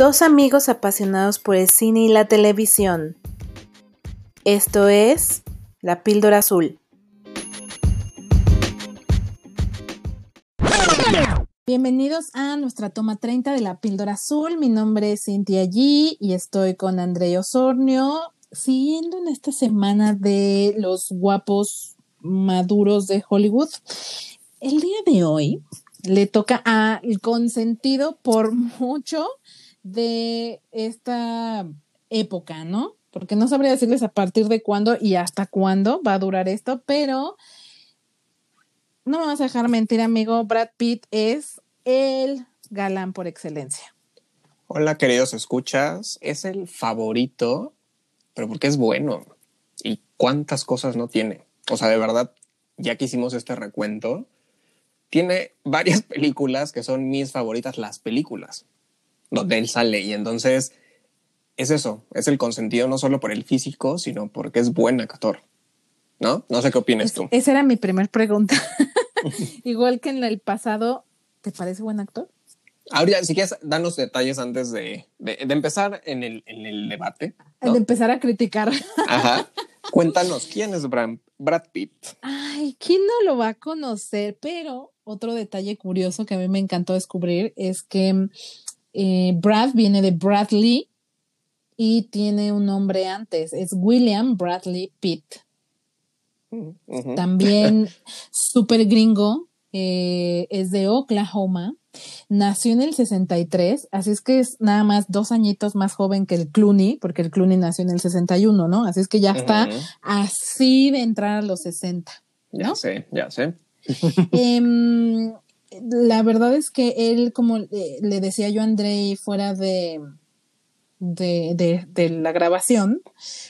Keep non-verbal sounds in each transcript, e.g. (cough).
Dos amigos apasionados por el cine y la televisión. Esto es La Píldora Azul. Bienvenidos a nuestra toma 30 de La Píldora Azul. Mi nombre es Cintia G y estoy con André Osornio. Siguiendo en esta semana de los guapos maduros de Hollywood, el día de hoy le toca al consentido por mucho de esta época, ¿no? Porque no sabría decirles a partir de cuándo y hasta cuándo va a durar esto, pero no me vas a dejar mentir, amigo. Brad Pitt es el galán por excelencia. Hola, queridos escuchas. Es el favorito, pero porque es bueno. ¿Y cuántas cosas no tiene? O sea, de verdad, ya que hicimos este recuento, tiene varias (laughs) películas que son mis favoritas, las películas donde él sale. Y entonces es eso, es el consentido no solo por el físico, sino porque es buen actor. ¿No? No sé qué opinas tú. Esa era mi primera pregunta. (laughs) Igual que en el pasado, ¿te parece buen actor? Ahora, si quieres, danos detalles antes de, de, empezar en el, en el debate. De empezar a criticar. Ajá. (laughs) Cuéntanos, ¿quién es Brad, Brad Pitt? Ay, ¿quién no lo va a conocer? Pero otro detalle curioso que a mí me encantó descubrir es que eh, Brad viene de Bradley y tiene un nombre antes, es William Bradley Pitt. Mm, También (laughs) súper gringo, eh, es de Oklahoma, nació en el 63, así es que es nada más dos añitos más joven que el Clooney, porque el Clooney nació en el 61, ¿no? Así es que ya está así de entrar a los 60. Ya sé, ya sé. Em, la verdad es que él, como le decía yo a Andrei fuera de, de, de, la grabación,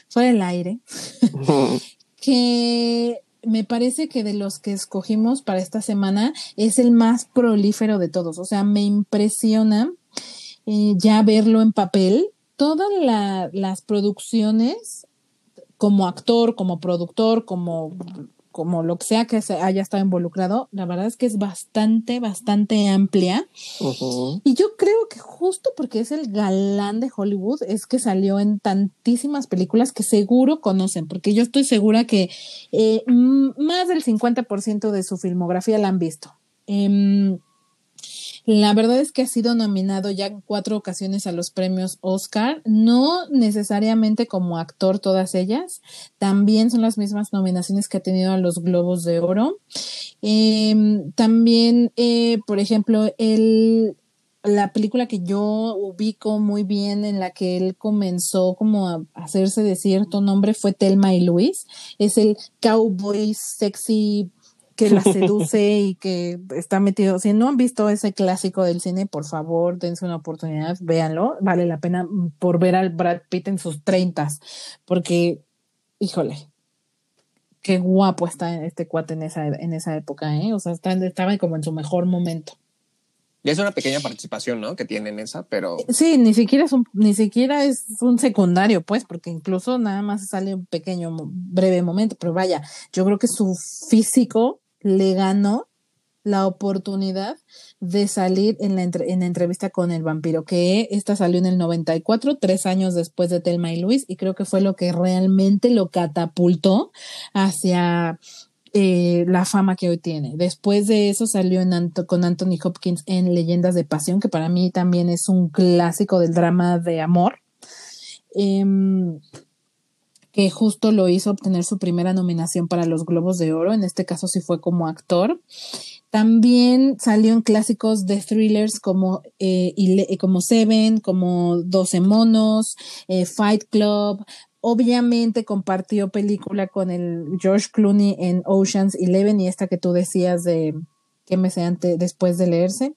fuera del aire, (laughs) que me parece que de los que escogimos para esta semana es el más prolífero de todos. O sea, me impresiona eh, ya verlo en papel. Todas las producciones, como actor, como productor, como como lo que sea que se haya estado involucrado, la verdad es que es bastante, bastante amplia. Y yo creo que justo porque es el galán de Hollywood, es que salió en tantísimas películas que seguro conocen, porque yo estoy segura que eh, más del 50% de su filmografía la han visto. Em, la verdad es que ha sido nominado ya en cuatro ocasiones a los premios Oscar, no necesariamente como actor todas ellas, también son las mismas nominaciones que ha tenido a los Globos de Oro. Em, también, eh, por ejemplo, el, la película que yo ubico muy bien en la que él comenzó como a hacerse de cierto nombre fue Telma y Luis. Es el cowboy sexy que la (laughs) seduce y que está metido. Si no han visto ese clásico del cine, por favor, dense una oportunidad, véanlo. Vale la pena por ver al Brad Pitt en sus treintas, porque, híjole, qué guapo está este cuate en esa, en esa época, ¿eh? O sea, estaba como en su mejor momento. Y es una pequeña participación, ¿no? Que tiene en esa, pero. Sí, ni siquiera es un, ni siquiera es un secundario, pues, porque incluso nada más sale un pequeño, breve momento. Pero vaya, yo creo que su físico le ganó la oportunidad de salir en la, en entrevista con el vampiro, que esta salió en el 94, tres años después de Telma y Luis, y creo que fue lo que realmente lo catapultó hacia eh, la fama que hoy tiene. Después de eso salió en con Anthony Hopkins en Leyendas de Pasión, que para mí también es un clásico del drama de amor. Em, que justo lo hizo obtener su primera nominación para los Globos de Oro, en este caso sí fue como actor. También salió en clásicos de thrillers como, eh, como Seven, como Doce Monos, eh, Fight Club. Obviamente compartió película con el George Clooney en Oceans Eleven y esta que tú decías de que me sé antes, después de leerse.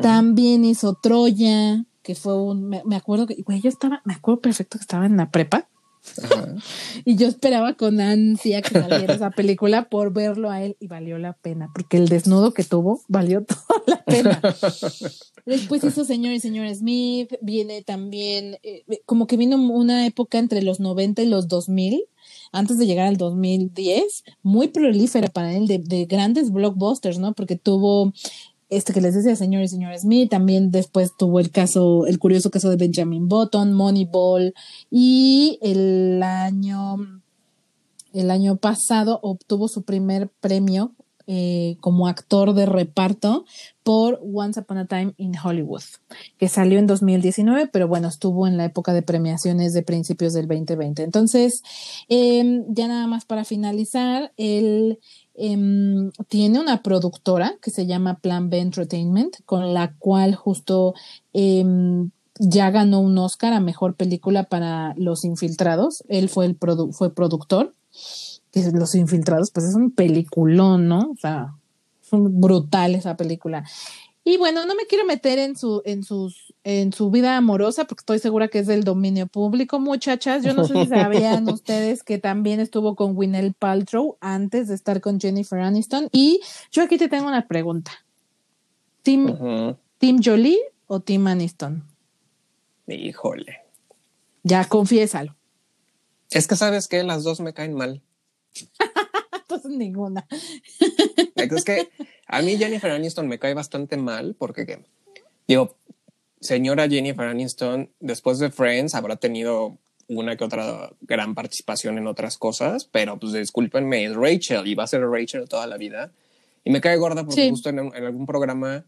También hizo Troya, que fue un, me, me acuerdo que, güey, yo estaba, me acuerdo perfecto que estaba en la prepa (laughs) y yo esperaba con ansia que saliera esa película por verlo a él y valió la pena, porque el desnudo que tuvo valió (laughs) toda la pena. Después hizo Señor y Señor Smith, viene también, eh, como que vino una época entre los 90 y los 2000, antes de llegar al 2010, muy prolífera para él, de, de grandes blockbusters, ¿no? Porque tuvo este que les decía, señor y señor Smith, también después tuvo el caso, el curioso caso de Benjamin Button, Moneyball, y el año, el año pasado obtuvo su primer premio eh, como actor de reparto por Once Upon a Time in Hollywood, que salió en 2019, pero bueno, estuvo en la época de premiaciones de principios del 2020. Entonces, em, ya nada más para finalizar, él em, tiene una productora que se llama Plan B Entertainment, con la cual justo em, ya ganó un Oscar a Mejor Película para Los Infiltrados. Él fue el fue productor los Infiltrados, pues es un peliculón, ¿no? O sea, es brutal esa película. Y bueno, no me quiero meter en su, en sus, en su vida amorosa, porque estoy segura que es del dominio público, muchachas. Yo no sé si sabían (laughs) ustedes que también estuvo con Winell Paltrow antes de estar con Jennifer Aniston. Y yo aquí te tengo una pregunta. ¿Team, ¿team Jolie o Team Aniston? Híjole. Ya, confiésalo. Es que sabes que las dos me caen mal. (laughs) Entonces ninguna. es que a mí Jennifer Aniston me cae bastante mal porque, digo, señora Jennifer Aniston, después de Friends habrá tenido una que otra gran participación en otras cosas, pero pues discúlpenme, es Rachel y va a ser Rachel toda la vida. Y me cae gorda porque justo en, en, algún programa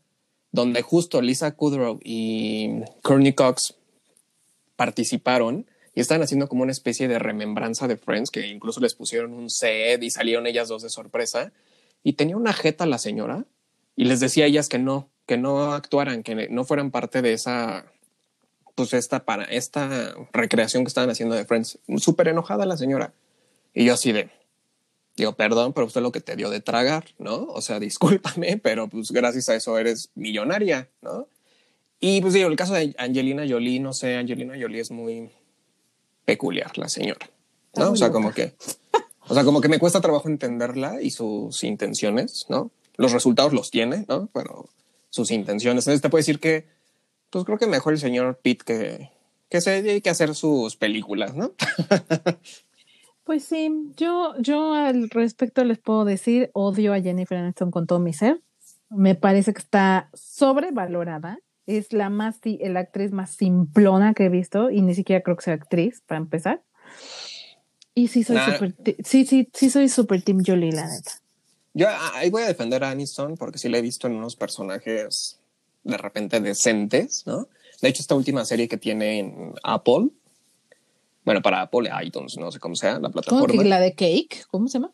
donde justo Lisa Kudrow y Courtney Cox participaron, y estaban haciendo como una especie de remembranza de Friends, que incluso les pusieron un set y salieron ellas dos de sorpresa. Y tenía una jeta la señora y les decía a ellas que no, que no actuaran, que no fueran parte de esa, pues esta, para esta recreación que estaban haciendo de Friends. Súper enojada la señora. Y yo así de, digo, perdón, pero usted lo que te dio de tragar, ¿no? O sea, discúlpame, (laughs) pero pues gracias a eso eres millonaria, ¿no? Y pues digo, el caso de Angelina Jolie, no sé, Angelina Jolie es muy, peculiar la señora. ¿no? O sea, como que, o sea, como que me cuesta trabajo entenderla y sus intenciones, ¿no? Los resultados los tiene, ¿no? Pero sus intenciones. Entonces te puedo decir que, pues creo que mejor el señor Pitt que, que se dedique a hacer sus películas, ¿no? (laughs) Pues sí, yo, yo al respecto les puedo decir, odio a Jennifer Aniston con todo mi ser. Me parece que está sobrevalorada es la más, la actriz más simplona que he visto y ni siquiera creo que sea actriz, para empezar. Y sí soy super, sí, sí, sí soy super Team Jolie, la neta. Yo ahí voy a defender a Aniston porque sí la he visto en unos personajes de repente decentes, ¿no? De hecho, esta última serie que tiene en Apple, bueno, para Apple, iTunes, no sé cómo sea, la plataforma. ¿Cómo que la de Cake? ¿Cómo se llama?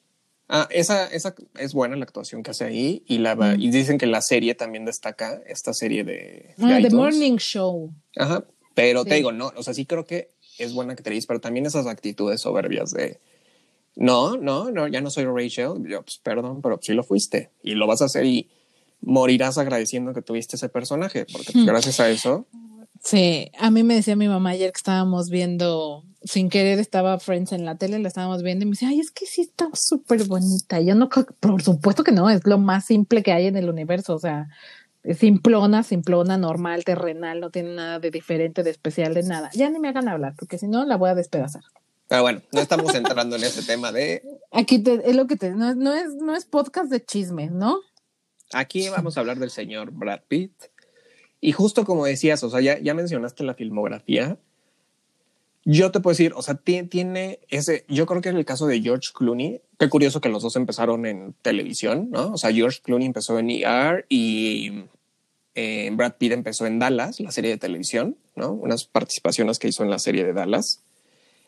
Ah, esa, esa es buena la actuación que hace ahí y, la, y dicen que la serie también destaca, esta serie de... ah, The Morning Show. Ajá, pero te digo, no, o sea, sí creo que es buena actriz, pero también esas actitudes soberbias de... No, no, no, ya no soy Rachel, yo, pues perdón, pero sí lo fuiste y lo vas a hacer y morirás agradeciendo que tuviste ese personaje, porque pues, gracias a eso... Sí, a mí me decía mi mamá ayer que estábamos viendo sin querer estaba Friends en la tele, la estábamos viendo y me dice, ay, es que sí está súper bonita. yo no, por supuesto que no, es lo más simple que hay en el universo, o sea, simplona, simplona, normal, terrenal, no tiene nada de diferente, de especial, de nada. Ya ni me hagan hablar, porque si no, la voy a despedazar. Pero bueno, no estamos entrando en ese tema de... Aquí te, es lo que te... No, no, es, no es podcast de chisme, ¿no? Aquí vamos a hablar del señor Brad Pitt. Y justo como decías, o sea, ya, ya mencionaste la filmografía, yo te puedo decir, o sea, tiene ese, yo creo que en el caso de George Clooney, qué curioso que los dos empezaron en televisión, ¿no? O sea, George Clooney empezó en ER y eh, Brad Pitt empezó en Dallas, la serie de televisión, ¿no? Unas participaciones que hizo en la serie de Dallas.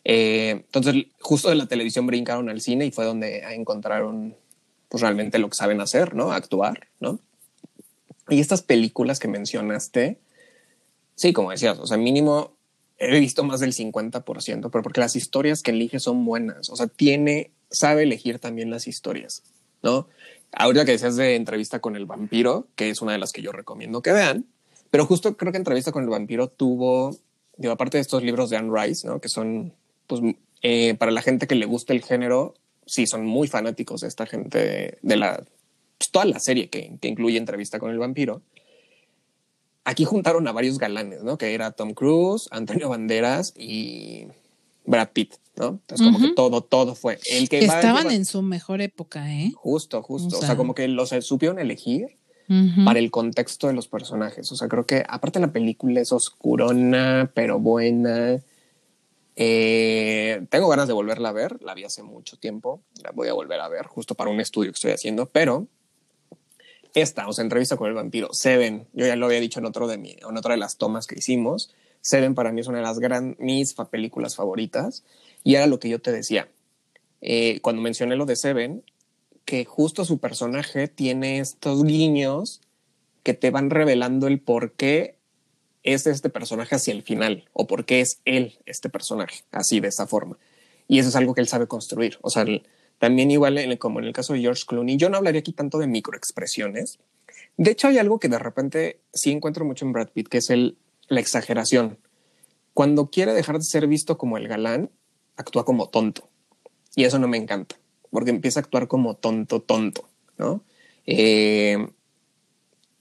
Eh, entonces, justo de la televisión brincaron al cine y fue donde encontraron, pues realmente lo que saben hacer, ¿no? Actuar, ¿no? Y estas películas que mencionaste, sí, como decías, o sea, mínimo he visto más del 50%, pero porque las historias que elige son buenas. O sea, tiene, sabe elegir también las historias, ¿no? Ahorita que decías de entrevista con el vampiro, que es una de las que yo recomiendo que vean, pero justo creo que entrevista con el vampiro tuvo, digo, aparte de estos libros de Anne Rice, ¿no? Que son, pues, eh, para la gente que le gusta el género, sí, son muy fanáticos de esta gente de, la, pues, toda la serie que, que incluye entrevista con el vampiro aquí juntaron a varios galanes, ¿no? Que era Tom Cruise, Antonio Banderas y Brad Pitt, ¿no? Entonces, como que todo, todo fue el que Estaban en su mejor época, ¿eh? Justo, justo. O sea, como que los supieron elegir. para el contexto de los personajes. O sea, creo que aparte la película es oscurona, pero buena. Eh, tengo ganas de volverla a ver, la vi hace mucho tiempo, la voy a volver a ver justo para un estudio que estoy haciendo, pero esta, o sea, entrevista con el vampiro, Seven, yo ya lo había dicho en otro de mi, en otra de las tomas que hicimos, Seven para mí es una de las gran, mis películas favoritas y era lo que yo te decía. Eh, cuando mencioné lo de Seven, que justo su personaje tiene estos guiños que te van revelando el por qué es este personaje hacia el final o por qué es él este personaje así de esta forma. Y eso es algo que él sabe construir. O sea, también igual como en el caso de George Clooney, yo no hablaría aquí tanto de microexpresiones. De hecho, hay algo que de repente sí encuentro mucho en Brad Pitt, que es el, la exageración. Cuando quiere dejar de ser visto como el galán, actúa como tonto. Y eso no me encanta porque empieza a actuar como tonto, tonto, ¿no? Eh,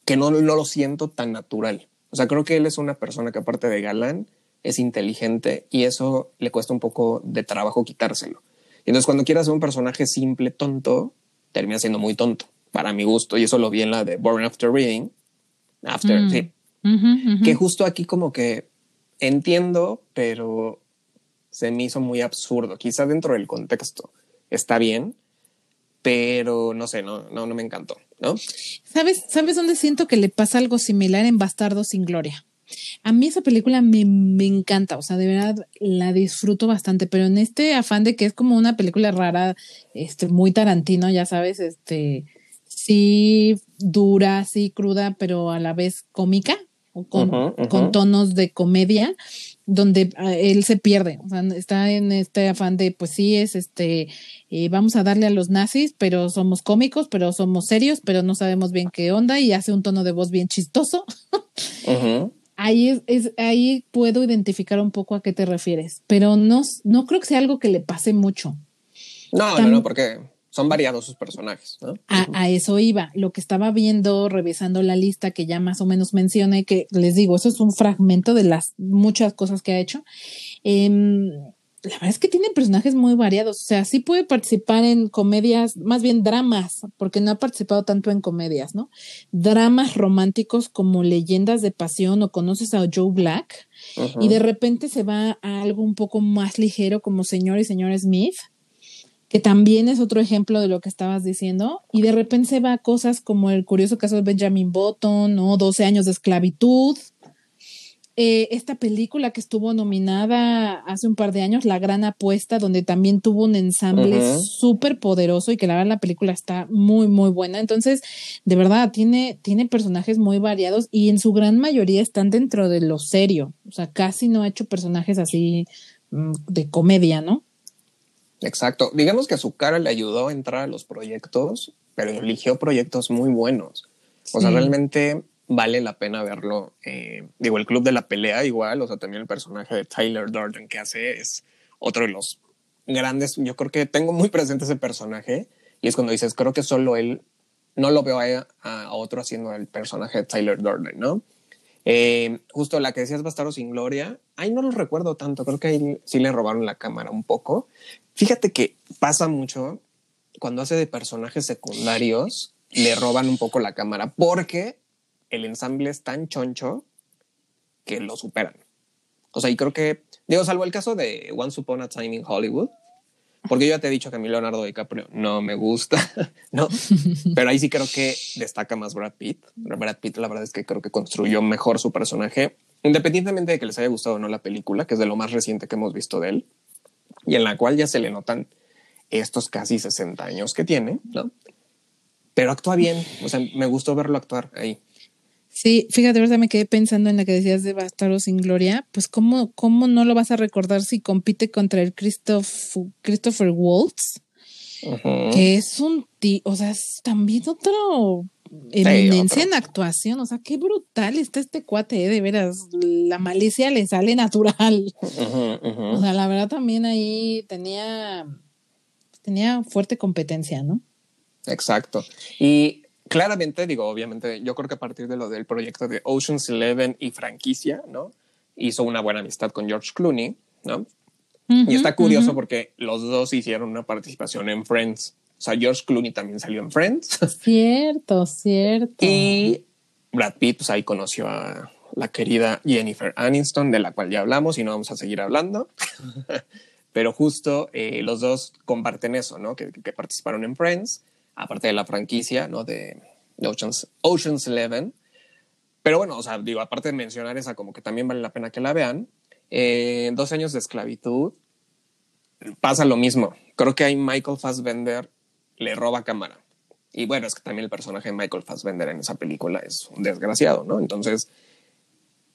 que no, no lo siento tan natural. O sea, creo que él es una persona que aparte de galán, es inteligente y eso le cuesta un poco de trabajo quitárselo. Y entonces cuando quieras ser un personaje simple, tonto, termina siendo muy tonto, para mi gusto. Y eso lo vi en la de Born After Reading. After, mm. sí. Que justo aquí como que entiendo, pero se me hizo muy absurdo, quizá dentro del contexto está bien, pero no sé, no, no, no me encantó, ¿no? ¿Sabes, ¿Sabes dónde siento que le pasa algo similar en Bastardo sin Gloria? A mí esa película me, me, encanta, o sea, de verdad la disfruto bastante, pero en este afán de que es como una película rara, este, muy tarantino, ya sabes, este, sí dura, sí cruda, pero a la vez cómica, o con, con tonos de comedia donde ah, él se pierde, o sea, está en este afán de, pues sí, es este, eh, vamos a darle a los nazis, pero somos cómicos, pero somos serios, pero no sabemos bien qué onda y hace un tono de voz bien chistoso. Ahí es, ahí puedo identificar un poco a qué te refieres, pero no, no creo que sea algo que le pase mucho. No, no, no, porque son variados sus personajes. ¿no? A, eso iba. Lo que estaba viendo, revisando la lista que ya más o menos mencioné, que les digo, eso es un fragmento de las muchas cosas que ha hecho. Em, la verdad es que tiene personajes muy variados. O sea, sí puede participar en comedias, más bien dramas, porque no ha participado tanto en comedias, ¿no? Dramas románticos como Leyendas de Pasión o conoces a Joe Black. Y de repente se va a algo un poco más ligero como Señor y Señora Smith que también es otro ejemplo de lo que estabas diciendo, y de repente se va a cosas como el curioso caso de Benjamin Button, o 12 años de esclavitud. Eh, esta película que estuvo nominada hace un par de años, La Gran Apuesta, donde también tuvo un ensamble súper poderoso y que la verdad la película está muy, muy buena. Entonces, de verdad, tiene, tiene personajes muy variados y en su gran mayoría están dentro de lo serio. O sea, casi no ha hecho personajes así mm, de comedia, ¿no? Exacto. Digamos que a su cara le ayudó a entrar a los proyectos, pero eligió proyectos muy buenos. O sea, realmente vale la pena verlo. Eh, digo, el Club de la Pelea igual, o sea, también el personaje de Tyler Durden que hace es otro de los grandes. Yo creo que tengo muy presente ese personaje y es cuando dices, creo que solo él, no lo veo a, otro haciendo el personaje de Tyler Durden, ¿no? Eh, justo la que decías Bastardo sin Gloria, ahí no lo recuerdo tanto, creo que ahí sí le robaron la cámara un poco. Fíjate que pasa mucho cuando hace de personajes secundarios, le roban un poco la cámara porque el ensamble es tan choncho que lo superan. O sea, y creo que, digo, salvo el caso de Once Upon a Time in Hollywood, porque yo ya te he dicho que a mí Leonardo DiCaprio no me gusta, (laughs) ¿no? Pero ahí sí creo que destaca más Brad Pitt. Brad Pitt, la verdad es que creo que construyó mejor su personaje, independientemente de que les haya gustado o no la película, que es de lo más reciente que hemos visto de él, y en la cual ya se le notan estos casi 60 años que tiene, ¿no? Pero actúa bien, o sea, me gustó verlo actuar ahí. Sí, fíjate, ahorita me quedé pensando en la que decías de Bastardo sin Gloria, pues cómo, cómo no lo vas a recordar si compite contra el Christoph, Christopher Waltz, que es un tío, o sea, es también otro eminencia en actuación, o sea, qué brutal está este cuate, ¿eh? de veras, la malicia le sale natural. O sea, la verdad también ahí tenía, tenía fuerte competencia, ¿no? Exacto. Y claramente, digo, obviamente, yo creo que a partir de lo del proyecto de Ocean's Eleven y franquicia, ¿no? Hizo una buena amistad con George Clooney, ¿no? y está curioso porque los dos hicieron una participación en Friends. O sea, George Clooney también salió en Friends. (laughs) Cierto, cierto. Y Brad Pitt, pues ahí conoció a la querida Jennifer Aniston, de la cual ya hablamos y no vamos a seguir hablando. (laughs) Pero justo eh, los dos comparten eso, ¿no? Que, que, participaron en Friends, aparte de la franquicia, ¿no? De, Ocean's, Ocean's Eleven. Pero bueno, o sea, digo, aparte de mencionar esa, como que también vale la pena que la vean. Eh, dos años de esclavitud, pasa lo mismo. Creo que ahí Michael Fassbender le roba cámara. Y bueno, es que también el personaje de Michael Fassbender en esa película es un desgraciado, ¿no? Entonces,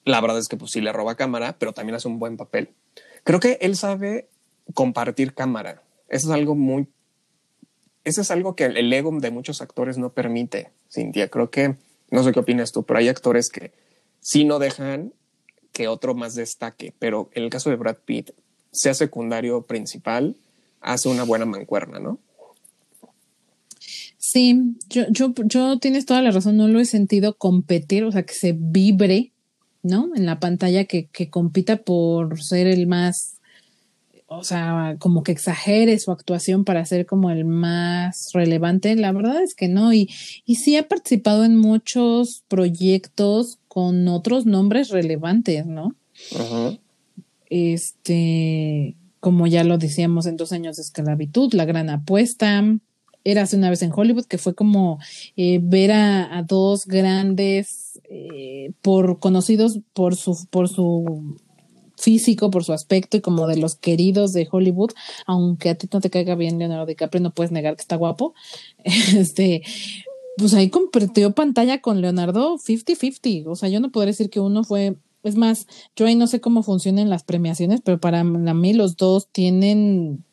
la verdad es que pues sí le roba cámara, pero también hace un buen papel. Creo que él sabe compartir cámara. Eso es algo muy... Eso es algo que el ego de muchos actores no permite, Cintia. Creo que, no sé qué opinas tú, pero hay actores que sí no dejan que otro más destaque, pero en el caso de Brad Pitt, sea secundario principal, hace una buena mancuerna, ¿no? Sí, yo, yo, tienes toda la razón, no lo he sentido competir, o sea, que se vibre, ¿no? En la pantalla, que compita por ser el más, o sea, como que exagere su actuación para ser como el más relevante. La verdad es que no, y, y sí ha participado en muchos proyectos con otros nombres relevantes, ¿no? Ajá. Este, como ya lo decíamos en dos años de esclavitud, la gran apuesta. Era hace una vez en Hollywood, que fue como eh, ver a, a, dos grandes, eh, por conocidos por su, por su físico, por su aspecto y como de los queridos de Hollywood, aunque a ti no te caiga bien Leonardo DiCaprio, no puedes negar que está guapo. (laughs) Este, pues ahí compartió pantalla con Leonardo 50-50. O sea, yo no podría decir que uno fue es más, yo ahí no sé cómo funcionan las premiaciones, pero para mí los dos tienen.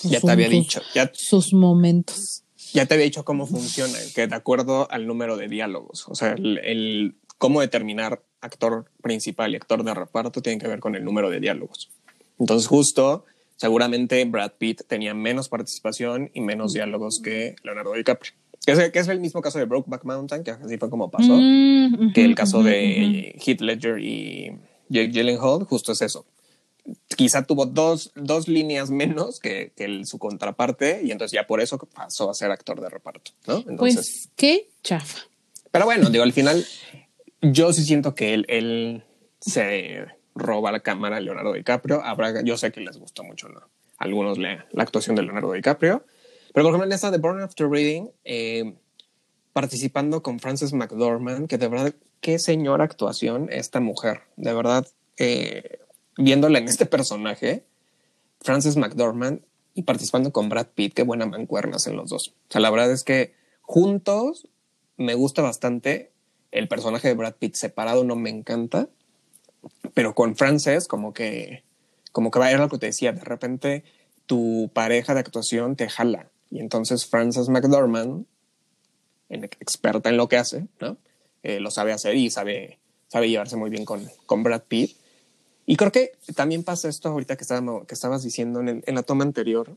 Pues, ya te había dicho. Ya, sus momentos. Ya te había dicho cómo funciona, que de acuerdo al número de diálogos, o sea, el, el cómo determinar actor principal y actor de reparto tiene que ver con el número de diálogos. Entonces, justo, seguramente Brad Pitt tenía menos participación y menos diálogos que Leonardo DiCaprio. Que es, que es, el mismo caso de Brokeback Mountain, que así fue como pasó, mm, que el caso de Heath Ledger y Jake Gyllenhaal, justo es eso. Quizá tuvo dos, dos líneas menos que, que el, su contraparte y entonces ya por eso pasó a ser actor de reparto, ¿no? Entonces, pues qué chafa. Pero bueno, digo, al final yo sí siento que él, él se roba la cámara a Leonardo DiCaprio. Habrá, yo sé que les gustó mucho ¿no? algunos la, la actuación de Leonardo DiCaprio, pero por ejemplo, en esta de Born After Reading, eh, participando con Frances McDormand, que de verdad, qué señora actuación esta mujer. De verdad, eh, viéndola en este personaje, Frances McDormand, y participando con Brad Pitt, qué buena mancuernas en los dos. O sea, la verdad es que juntos me gusta bastante. El personaje de Brad Pitt separado no me encanta, pero con Frances como que, como que va a ir lo que te decía, de repente tu pareja de actuación te jala. Y entonces Frances McDormand, experta en lo que hace, ¿no? Eh, lo sabe hacer y sabe, sabe llevarse muy bien con, con Brad Pitt. Y creo que también pasa esto ahorita que, estábamos, que estabas diciendo en, en, la toma anterior,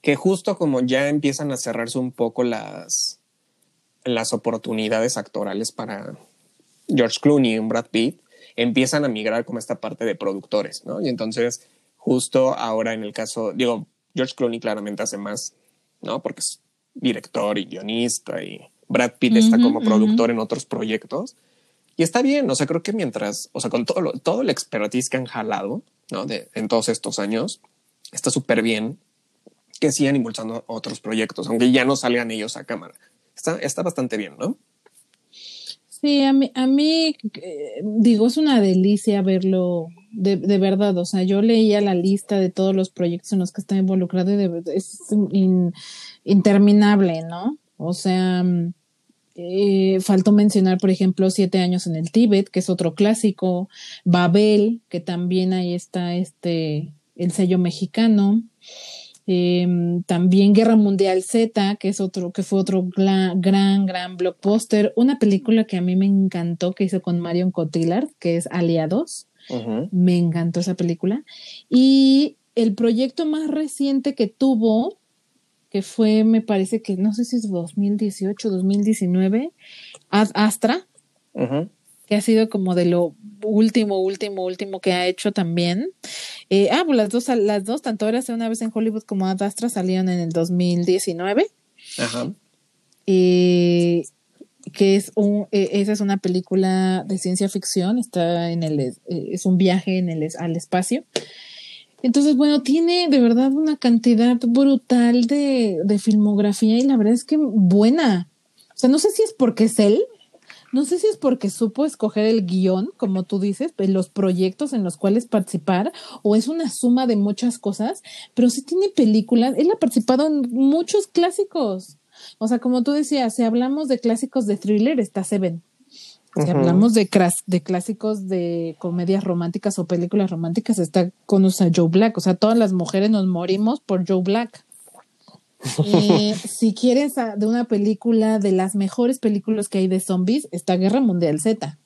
que justo como ya empiezan a cerrarse un poco las, las oportunidades actorales para George Clooney y Brad Pitt, empiezan a migrar como esta parte de productores, ¿no? Y entonces, justo ahora en el caso, digo, George Clooney claramente hace más ¿no? Porque es director y guionista y Brad Pitt está como productor en otros proyectos. Y está bien, o sea, creo que mientras, o sea, con todo, lo, todo el expertise que han jalado, ¿no? De, en todos estos años, está súper bien que sigan impulsando otros proyectos, aunque ya no salgan ellos a cámara. Está, está bastante bien, ¿no? Sí, a mí, a mí eh, digo, es una delicia verlo de, de, verdad. O sea, yo leía la lista de todos los proyectos en los que está involucrado y de, es in, interminable, ¿no? O sea, eh, faltó mencionar, por ejemplo, Siete años en el Tíbet, que es otro clásico, Babel, que también ahí está este, el sello mexicano. Eh, también Guerra Mundial Z, que es otro, que fue otro gran, gran, gran blockbuster. Una película que a mí me encantó, que hizo con Marion Cotillard, que es Aliados. Uh -huh. Me encantó esa película. Y el proyecto más reciente que tuvo, que fue, me parece que, no sé si es 2018, 2019, Ad Astra. Uh -huh. Que ha sido como de lo último, último, último que ha hecho también. Eh, ah, pues las dos, las dos, tanto Érase una vez en Hollywood como Adastra salieron en el 2019. Ajá. Eh, que es un, eh, esa es una película de ciencia ficción, está en el, es un viaje en el, al espacio. Entonces, bueno, tiene de verdad una cantidad brutal de, de filmografía y la verdad es que buena. O sea, no sé si es porque es él, no sé si es porque supo escoger el guion, como tú dices, los proyectos en los cuales participar, o es una suma de muchas cosas, pero sí tiene películas. Él ha participado en muchos clásicos. O sea, como tú decías, si hablamos de clásicos de thriller, está Seven. Si hablamos de, de clásicos de comedias románticas o películas románticas, está con Joe Black. O sea, todas las mujeres nos morimos por Joe Black. Eh, (laughs) si quieres de una película, de las mejores películas que hay de zombies, está Guerra Mundial Z.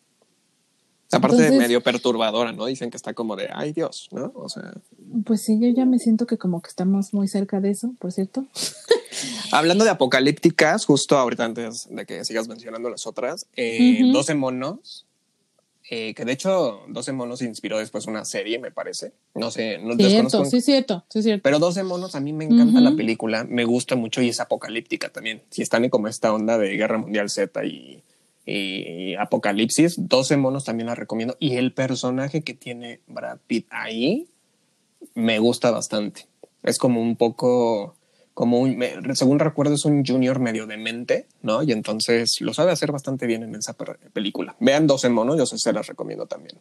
Aparte de medio perturbadora, ¿no? Dicen que está como de, ay Dios, ¿no? O sea. Pues sí, yo ya me siento que como que estamos muy cerca de eso, por cierto. (laughs) Hablando de apocalípticas, justo ahorita antes de que sigas mencionando las otras, eh, 12 monos eh, que de hecho 12 monos inspiró después una serie, me parece. No sé, no cierto, sí, cierto, sí, cierto. Pero 12 monos, a mí me encanta la película, me gusta mucho y es apocalíptica también. Si están en como esta onda de Guerra Mundial Z y, y Apocalipsis, 12 monos también la recomiendo. Y el personaje que tiene Brad Pitt ahí me gusta bastante. Es como un poco como un, según recuerdo, es un junior medio demente, ¿no? Y entonces lo sabe hacer bastante bien en esa película. Vean 12 monos, yo se las recomiendo también.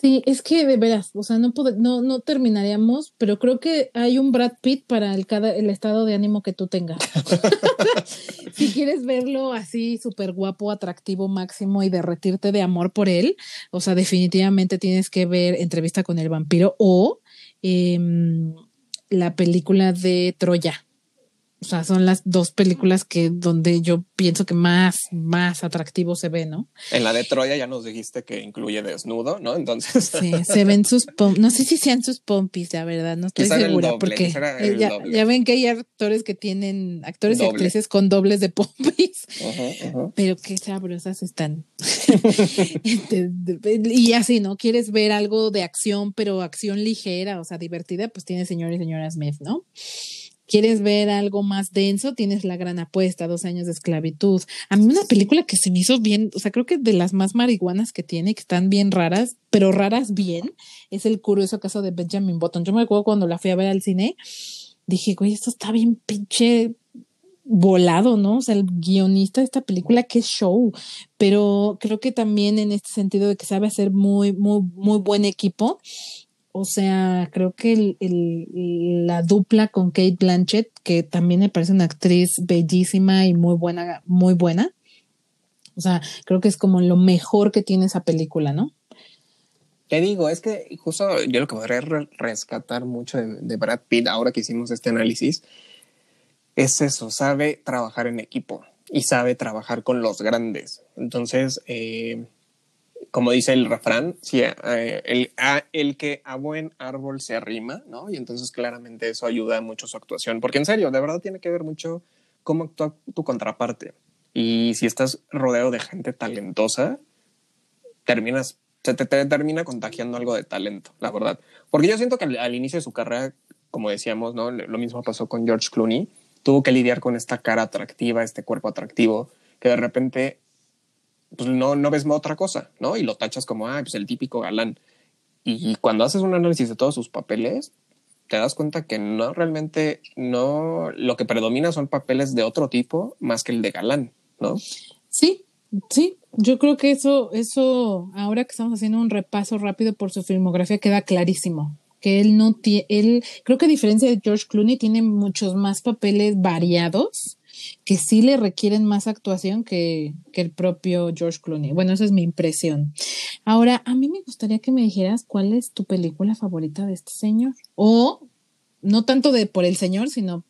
Sí, es que de veras, o sea, no, no, no terminaríamos, pero creo que hay un Brad Pitt para el, cada, el estado de ánimo que tú tengas. (laughs) si quieres verlo así súper guapo, atractivo, máximo y derretirte de amor por él, o sea, definitivamente tienes que ver Entrevista con el vampiro o... Eh, la película de Troya. O sea, son las dos películas que donde yo pienso que más, más atractivo se ve, ¿no? En la de Troya ya nos dijiste que incluye desnudo, ¿no? Entonces. Sí, se ven sus pompis. No sé si sean sus pompis, la verdad, no estoy segura. porque ya, ven que hay actores que tienen, actores y actrices con dobles de pompis. Pero qué sabrosas están. (laughs) y así, ¿no? Quieres ver algo de acción, pero acción ligera, o sea, divertida, pues tiene señor y señora Smith, ¿no? ¿Quieres ver algo más denso? Tienes La Gran Apuesta, Dos años de esclavitud. A mí una película que se me hizo bien, o sea, creo que de las más marihuanas que tiene, que están bien raras, pero raras bien, es El curioso caso de Benjamin Button. Yo me acuerdo cuando la fui a ver al cine, dije, güey, esto está bien pinche volado, ¿no? O sea, el guionista de esta película, qué show. Pero creo que también en este sentido de que sabe hacer muy, muy, muy buen equipo o sea, creo que el, la dupla con Kate Blanchett, que también me parece una actriz bellísima y muy buena, muy buena. O sea, creo que es como lo mejor que tiene esa película, ¿no? Te digo, es que justo yo lo que podría rescatar mucho de, Brad Pitt ahora que hicimos este análisis es eso, sabe trabajar en equipo y sabe trabajar con los grandes. Entonces, eh, como dice el refrán, sí, eh, el, el, que a buen árbol se arrima, ¿no? Y entonces claramente eso ayuda mucho su actuación, porque en serio, de verdad tiene que ver mucho cómo actúa tu contraparte. Y si estás rodeado de gente talentosa, terminas, se te, termina contagiando algo de talento, la verdad. Porque yo siento que al, inicio de su carrera, como decíamos, ¿no? Lo mismo pasó con George Clooney, tuvo que lidiar con esta cara atractiva, este cuerpo atractivo, que de repente pues no, no ves otra cosa, ¿no? Y lo tachas como, ah, pues el típico galán. Y cuando haces un análisis de todos sus papeles, te das cuenta que no realmente, no, lo que predomina son papeles de otro tipo más que el de galán, ¿no? Sí, sí, yo creo que eso, eso, ahora que estamos haciendo un repaso rápido por su filmografía, queda clarísimo que él no tiene, él, creo que a diferencia de George Clooney, tiene muchos más papeles variados que sí le requieren más actuación que, el propio George Clooney. Bueno, esa es mi impresión. Ahora, a mí me gustaría que me dijeras cuál es tu película favorita de este señor. O no tanto de por el señor, sino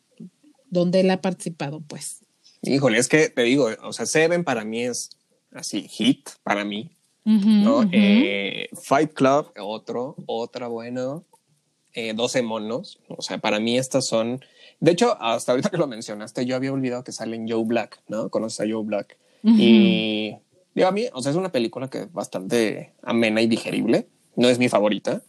donde él ha participado, pues. Híjole, es que te digo, o sea, Seven para mí es así, hit para mí. ¿no? Eh, Fight Club, otro, otra bueno. Eh, 12 monos. O sea, para mí estas son de hecho, hasta ahorita que lo mencionaste, yo había olvidado que sale en Joe Black, ¿no? Conoces a Joe Black. Y Digo, a mí, o sea, es una película que es bastante amena y digerible. No es mi favorita,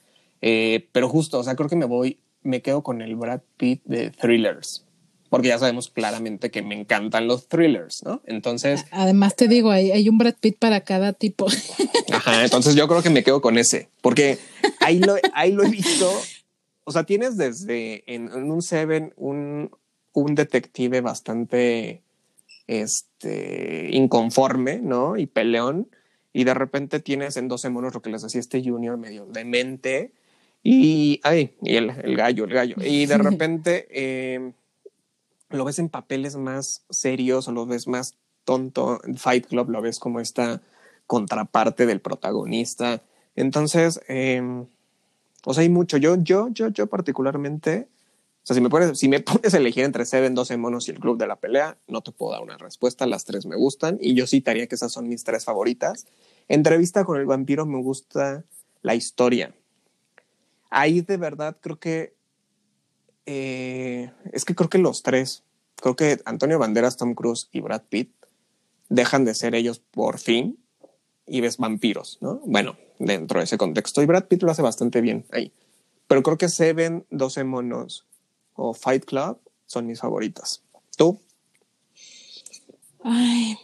eh, pero justo, o sea, creo que me voy, me quedo con el Brad Pitt de thrillers, porque ya sabemos claramente que me encantan los thrillers, ¿no? Entonces. Además, te digo, hay, hay un Brad Pitt para cada tipo. Ajá, entonces yo creo que me quedo con ese, porque ahí lo, ahí lo he visto. O sea, tienes desde en, en un Seven un, un detective bastante este, inconforme, ¿no? Y peleón. Y de repente tienes en 12 monos lo que les decía este Junior medio demente. Y, ay, y el, el gallo, el gallo. Y de (laughs) repente eh, lo ves en papeles más serios o lo ves más tonto. En Fight Club lo ves como esta contraparte del protagonista. Entonces, eh, o sea, hay mucho. Yo, yo, yo, yo particularmente, o sea, si me pones, si me (laughs) pones a elegir entre Seven, 12 monos y el club de la pelea, no te puedo dar una respuesta. Las tres me gustan y yo citaría que esas son mis tres favoritas. Entrevista con el vampiro me gusta la historia. Ahí de verdad creo que eh, es que creo que los tres, creo que Antonio Banderas, Tom Cruise y Brad Pitt dejan de ser ellos por fin y ves vampiros, ¿no? Bueno, dentro de ese contexto. Y Brad Pitt lo hace bastante bien ahí. Pero creo que Seven, 12 monos o Fight Club son mis favoritas. ¿Tú? Ay,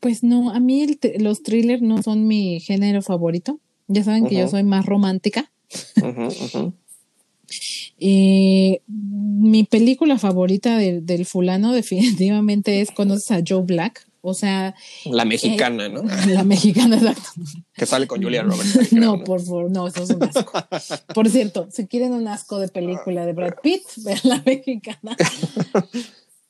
pues no, a mí los thrillers no son mi género favorito. Ya saben que yo soy más romántica. Uh -huh, uh -huh. mi película favorita de, del fulano definitivamente es Conoces a Joe Black. O sea. La mexicana, eh, ¿no? (laughs) La mexicana, exacto. Que sale con Julia Roberts. (laughs) no, ¿no? por favor, no, eso es un asco. por cierto, si quieren un asco de película de Brad Pitt, (laughs) vean la mexicana.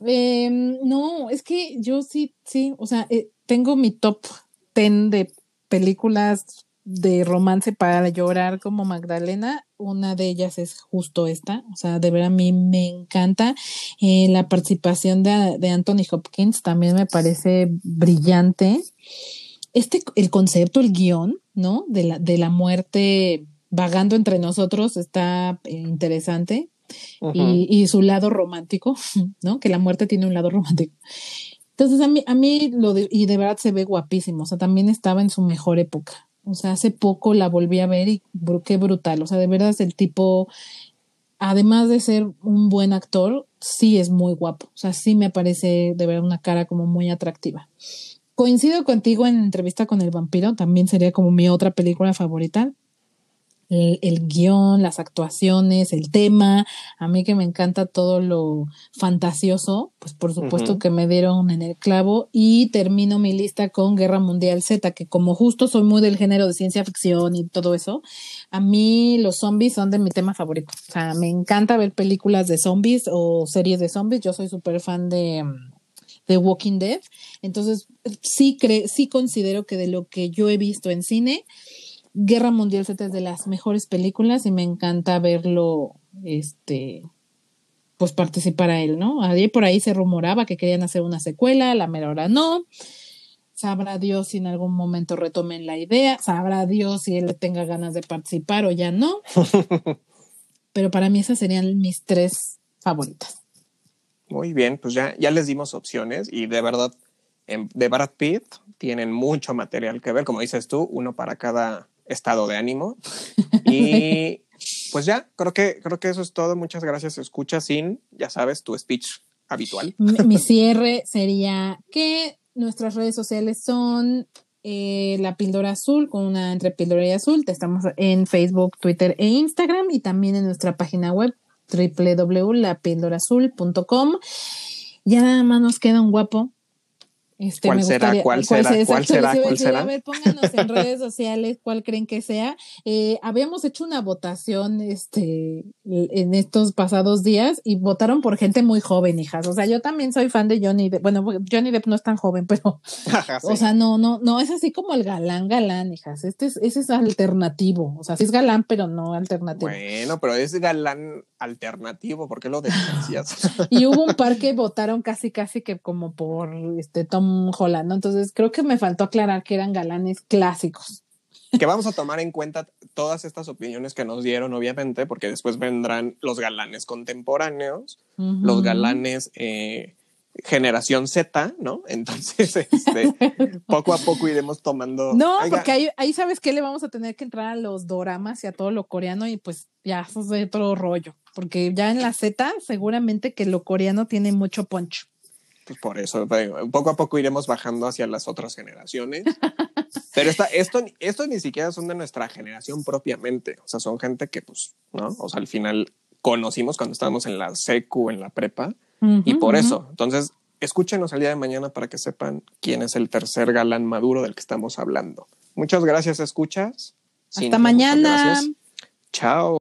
eh, no, es que yo sí, sí, o sea, eh, tengo mi top 10 de películas de romance para llorar como Magdalena, una de ellas es justo esta, o sea, de verdad a mí me encanta eh, la participación de, de, Anthony Hopkins, también me parece brillante. Este, el concepto, el guion, ¿no? De la, de la muerte vagando entre nosotros está eh, interesante. Uh -huh. y, y, su lado romántico, (laughs) ¿no? Que la muerte tiene un lado romántico. Entonces, a mí, a mí lo de, y de verdad se ve guapísimo, o sea, también estaba en su mejor época. O sea, hace poco la volví a ver y qué brutal. O sea, de verdad es el tipo, además de ser un buen actor, sí es muy guapo. O sea, sí me parece de verdad una cara como muy atractiva. Coincido contigo en entrevista con el vampiro, también sería como mi otra película favorita. El, el, guion, las actuaciones, el tema, a mí que me encanta todo lo fantasioso, pues por supuesto uh -huh. que me dieron en el clavo y termino mi lista con Guerra Mundial Z, que como justo soy muy del género de ciencia ficción y todo eso, a mí los zombies son de mi tema favorito. O sea, me encanta ver películas de zombies o series de zombies, yo soy súper fan de... de Walking Dead, entonces sí, cre sí considero que de lo que yo he visto en cine, Guerra Mundial Z es de las mejores películas y me encanta verlo, este, pues participar a él, ¿no? Ahí por ahí se rumoraba que querían hacer una secuela, la mera hora no. Sabrá Dios si en algún momento retomen la idea, sabrá Dios si él tenga ganas de participar o ya no. (laughs) Pero para mí esas serían mis tres favoritas. Muy bien, pues ya, ya les dimos opciones y de verdad, de Brad Pitt tienen mucho material que ver, como dices tú, uno para cada estado de ánimo. (laughs) Y pues ya, creo que, creo que eso es todo. Muchas gracias. Escucha sin, ya sabes, tu speech habitual. (laughs) Mi, mi cierre sería que nuestras redes sociales son eh, la píldora azul con una entre píldora y azul. Estamos en Facebook, Twitter e Instagram y también en nuestra página web www.lapildorazul.com. Ya nada más nos queda un guapo este, ¿Cuál, será, ¿Cuál, ¿Cuál, será? ¿Cuál será? ¿Cuál será? A ver, pónganos en (laughs) redes sociales cuál creen que sea. Eh, habíamos hecho una votación este, en estos pasados días y votaron por gente muy joven, hijas. O sea, yo también soy fan de Johnny Depp. Bueno, Johnny Depp no es tan joven, pero. (laughs) Ajá, sí. O sea, no, no, no, es así como el galán, galán, hijas. Este es, ese es alternativo. O sea, sí es galán, pero no alternativo. Bueno, pero es galán alternativo. ¿Por qué lo diferencias? (laughs) (laughs) y hubo un par que votaron casi, casi que como por este Tom Holland, ¿no? Entonces creo que me faltó aclarar que eran galanes clásicos. Que vamos a tomar en cuenta todas estas opiniones que nos dieron, obviamente, porque después vendrán los galanes contemporáneos, uh -huh. los galanes eh, generación Z, ¿no? (laughs) Entonces, este, poco a poco iremos tomando. No, porque ahí, ahí sabes que le vamos a tener que entrar a los doramas y a todo lo coreano y pues ya eso es de otro rollo, porque ya en la Z seguramente que lo coreano tiene mucho poncho. Pues por eso, poco a poco iremos bajando hacia las otras generaciones. (laughs) Pero esta, esto, esto ni siquiera son de nuestra generación propiamente, o sea, son gente que pues, ¿no? O sea, al final conocimos cuando estábamos en la secu, en la prepa, y por eso, entonces, escúchenos el día de mañana para que sepan quién es el tercer galán maduro del que estamos hablando. Muchas gracias, escuchas. Hasta mañana. Chao.